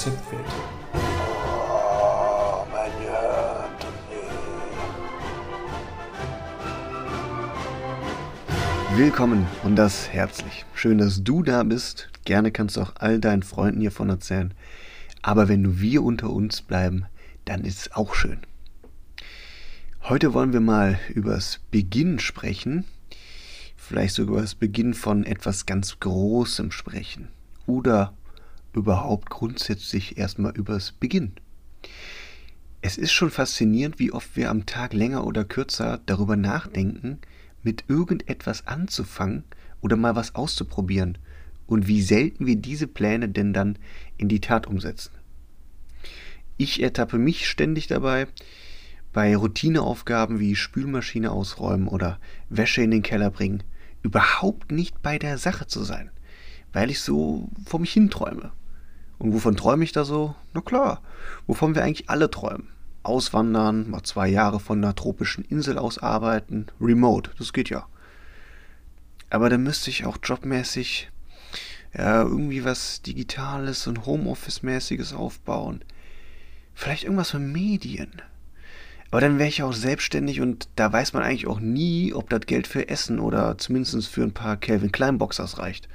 Konzeptwelt. Oh, mein Herr Willkommen und das herzlich. Schön, dass du da bist. Gerne kannst du auch all deinen Freunden hiervon erzählen. Aber wenn nur wir unter uns bleiben, dann ist es auch schön. Heute wollen wir mal übers Beginn sprechen. Vielleicht sogar über das Beginn von etwas ganz Großem sprechen. Oder überhaupt grundsätzlich erstmal übers Beginn. Es ist schon faszinierend, wie oft wir am Tag länger oder kürzer darüber nachdenken, mit irgendetwas anzufangen oder mal was auszuprobieren und wie selten wir diese Pläne denn dann in die Tat umsetzen. Ich ertappe mich ständig dabei, bei Routineaufgaben wie Spülmaschine ausräumen oder Wäsche in den Keller bringen, überhaupt nicht bei der Sache zu sein, weil ich so vor mich hinträume. Und wovon träume ich da so? Na klar, wovon wir eigentlich alle träumen. Auswandern, mal zwei Jahre von einer tropischen Insel aus arbeiten, remote, das geht ja. Aber dann müsste ich auch jobmäßig ja, irgendwie was Digitales und Homeoffice-mäßiges aufbauen. Vielleicht irgendwas für Medien. Aber dann wäre ich auch selbstständig und da weiß man eigentlich auch nie, ob das Geld für Essen oder zumindest für ein paar Calvin Klein Boxers reicht.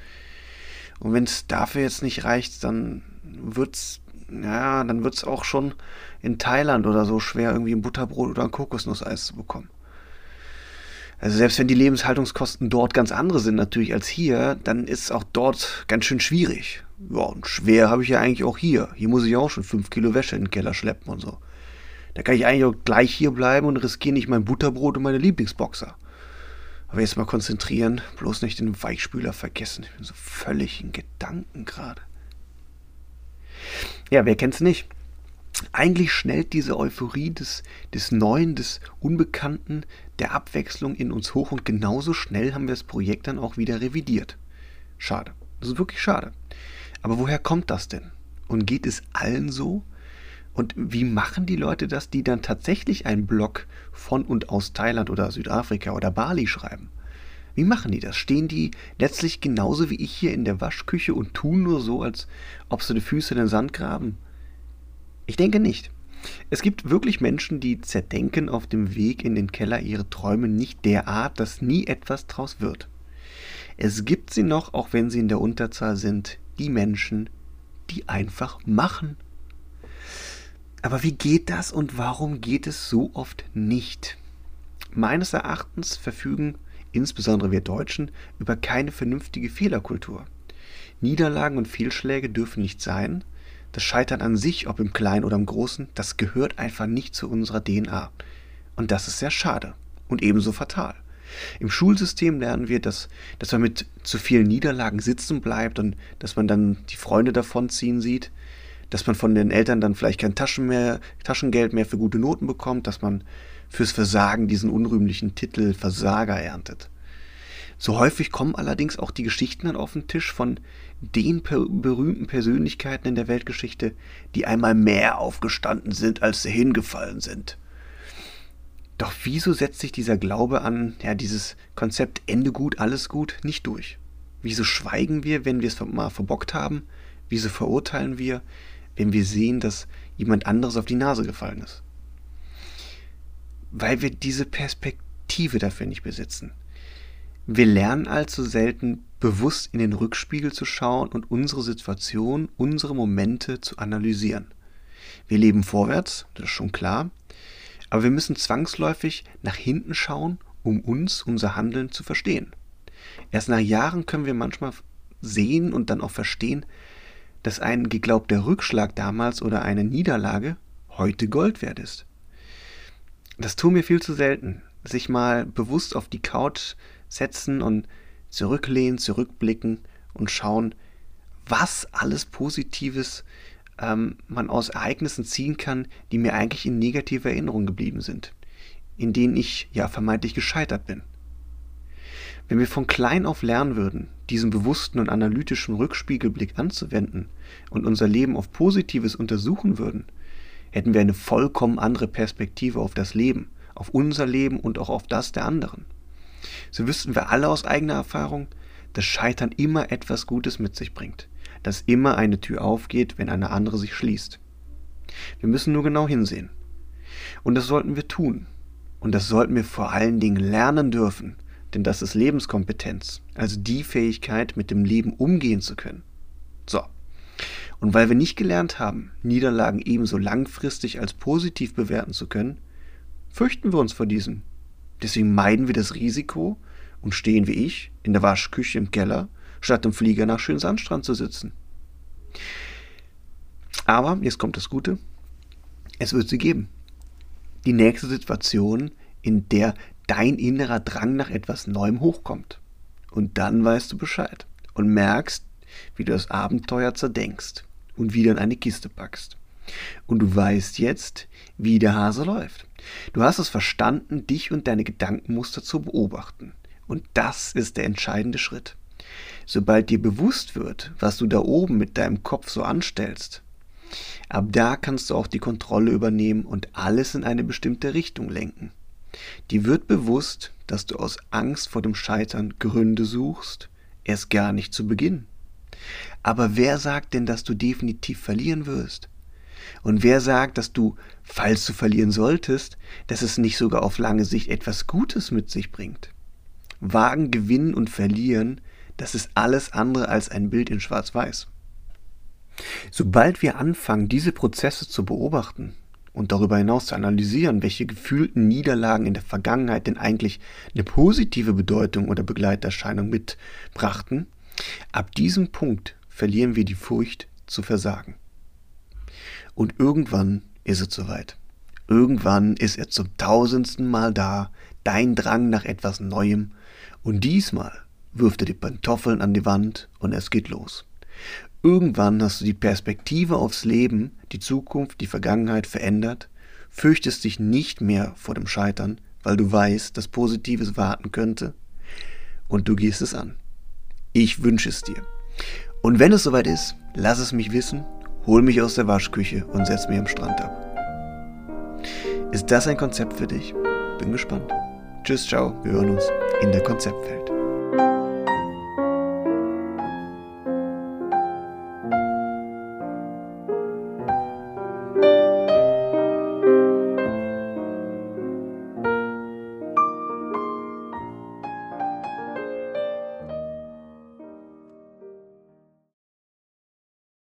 Und wenn es dafür jetzt nicht reicht, dann wird's, ja, dann wird's auch schon in Thailand oder so schwer, irgendwie ein Butterbrot oder ein Kokosnusseis zu bekommen. Also selbst wenn die Lebenshaltungskosten dort ganz andere sind natürlich als hier, dann ist es auch dort ganz schön schwierig. Ja, und schwer habe ich ja eigentlich auch hier. Hier muss ich auch schon fünf Kilo Wäsche in den Keller schleppen und so. Da kann ich eigentlich auch gleich hier bleiben und riskiere nicht mein Butterbrot und meine Lieblingsboxer. Aber jetzt mal konzentrieren, bloß nicht den Weichspüler vergessen. Ich bin so völlig in Gedanken gerade. Ja, wer kennt's nicht? Eigentlich schnellt diese Euphorie des, des Neuen, des Unbekannten, der Abwechslung in uns hoch und genauso schnell haben wir das Projekt dann auch wieder revidiert. Schade. Das ist wirklich schade. Aber woher kommt das denn? Und geht es allen so? Und wie machen die Leute das, die dann tatsächlich einen Blog von und aus Thailand oder Südafrika oder Bali schreiben? Wie machen die das? Stehen die letztlich genauso wie ich hier in der Waschküche und tun nur so, als ob sie die Füße in den Sand graben? Ich denke nicht. Es gibt wirklich Menschen, die zerdenken auf dem Weg in den Keller ihre Träume nicht derart, dass nie etwas draus wird. Es gibt sie noch, auch wenn sie in der Unterzahl sind, die Menschen, die einfach machen. Aber wie geht das und warum geht es so oft nicht? Meines Erachtens verfügen insbesondere wir Deutschen über keine vernünftige Fehlerkultur. Niederlagen und Fehlschläge dürfen nicht sein. Das Scheitern an sich, ob im Kleinen oder im Großen, das gehört einfach nicht zu unserer DNA. Und das ist sehr schade und ebenso fatal. Im Schulsystem lernen wir, dass, dass man mit zu vielen Niederlagen sitzen bleibt und dass man dann die Freunde davonziehen sieht dass man von den Eltern dann vielleicht kein Taschen mehr, Taschengeld mehr für gute Noten bekommt, dass man fürs Versagen diesen unrühmlichen Titel Versager erntet. So häufig kommen allerdings auch die Geschichten dann auf den Tisch von den per berühmten Persönlichkeiten in der Weltgeschichte, die einmal mehr aufgestanden sind, als sie hingefallen sind. Doch wieso setzt sich dieser Glaube an, ja, dieses Konzept Ende gut, alles gut nicht durch? Wieso schweigen wir, wenn wir es mal verbockt haben? Wieso verurteilen wir, wenn wir sehen, dass jemand anderes auf die Nase gefallen ist. Weil wir diese Perspektive dafür nicht besitzen. Wir lernen allzu selten bewusst in den Rückspiegel zu schauen und unsere Situation, unsere Momente zu analysieren. Wir leben vorwärts, das ist schon klar, aber wir müssen zwangsläufig nach hinten schauen, um uns, unser Handeln zu verstehen. Erst nach Jahren können wir manchmal sehen und dann auch verstehen, dass ein geglaubter Rückschlag damals oder eine Niederlage heute Gold wert ist. Das tun wir viel zu selten. Sich mal bewusst auf die Couch setzen und zurücklehnen, zurückblicken und schauen, was alles Positives ähm, man aus Ereignissen ziehen kann, die mir eigentlich in negativer Erinnerung geblieben sind, in denen ich ja vermeintlich gescheitert bin. Wenn wir von klein auf lernen würden, diesen bewussten und analytischen Rückspiegelblick anzuwenden und unser Leben auf Positives untersuchen würden, hätten wir eine vollkommen andere Perspektive auf das Leben, auf unser Leben und auch auf das der anderen. So wüssten wir alle aus eigener Erfahrung, dass Scheitern immer etwas Gutes mit sich bringt. dass immer eine Tür aufgeht, wenn eine andere sich schließt. Wir müssen nur genau hinsehen. Und das sollten wir tun. Und das sollten wir vor allen Dingen lernen dürfen, denn das ist Lebenskompetenz, also die Fähigkeit, mit dem Leben umgehen zu können. So. Und weil wir nicht gelernt haben, Niederlagen ebenso langfristig als positiv bewerten zu können, fürchten wir uns vor diesen. Deswegen meiden wir das Risiko und stehen wie ich in der Waschküche im Keller, statt im Flieger nach Schönsandstrand zu sitzen. Aber, jetzt kommt das Gute, es wird sie geben. Die nächste Situation, in der dein innerer Drang nach etwas Neuem hochkommt. Und dann weißt du Bescheid und merkst, wie du das Abenteuer zerdenkst und wieder in eine Kiste packst. Und du weißt jetzt, wie der Hase läuft. Du hast es verstanden, dich und deine Gedankenmuster zu beobachten. Und das ist der entscheidende Schritt. Sobald dir bewusst wird, was du da oben mit deinem Kopf so anstellst, ab da kannst du auch die Kontrolle übernehmen und alles in eine bestimmte Richtung lenken. Dir wird bewusst, dass du aus Angst vor dem Scheitern Gründe suchst, erst gar nicht zu beginnen. Aber wer sagt denn, dass du definitiv verlieren wirst? Und wer sagt, dass du, falls du verlieren solltest, dass es nicht sogar auf lange Sicht etwas Gutes mit sich bringt? Wagen, gewinnen und verlieren, das ist alles andere als ein Bild in Schwarz-Weiß. Sobald wir anfangen, diese Prozesse zu beobachten und darüber hinaus zu analysieren, welche gefühlten Niederlagen in der Vergangenheit denn eigentlich eine positive Bedeutung oder Begleiterscheinung mitbrachten, ab diesem Punkt verlieren wir die Furcht zu versagen. Und irgendwann ist es soweit. Irgendwann ist er zum tausendsten Mal da, dein Drang nach etwas Neuem, und diesmal wirft er die Pantoffeln an die Wand und es geht los. Irgendwann hast du die Perspektive aufs Leben, die Zukunft, die Vergangenheit verändert, fürchtest dich nicht mehr vor dem Scheitern, weil du weißt, dass Positives warten könnte, und du gehst es an. Ich wünsche es dir. Und wenn es soweit ist, lass es mich wissen, hol mich aus der Waschküche und setz mich am Strand ab. Ist das ein Konzept für dich? Bin gespannt. Tschüss, ciao, wir hören uns in der Konzeptwelt.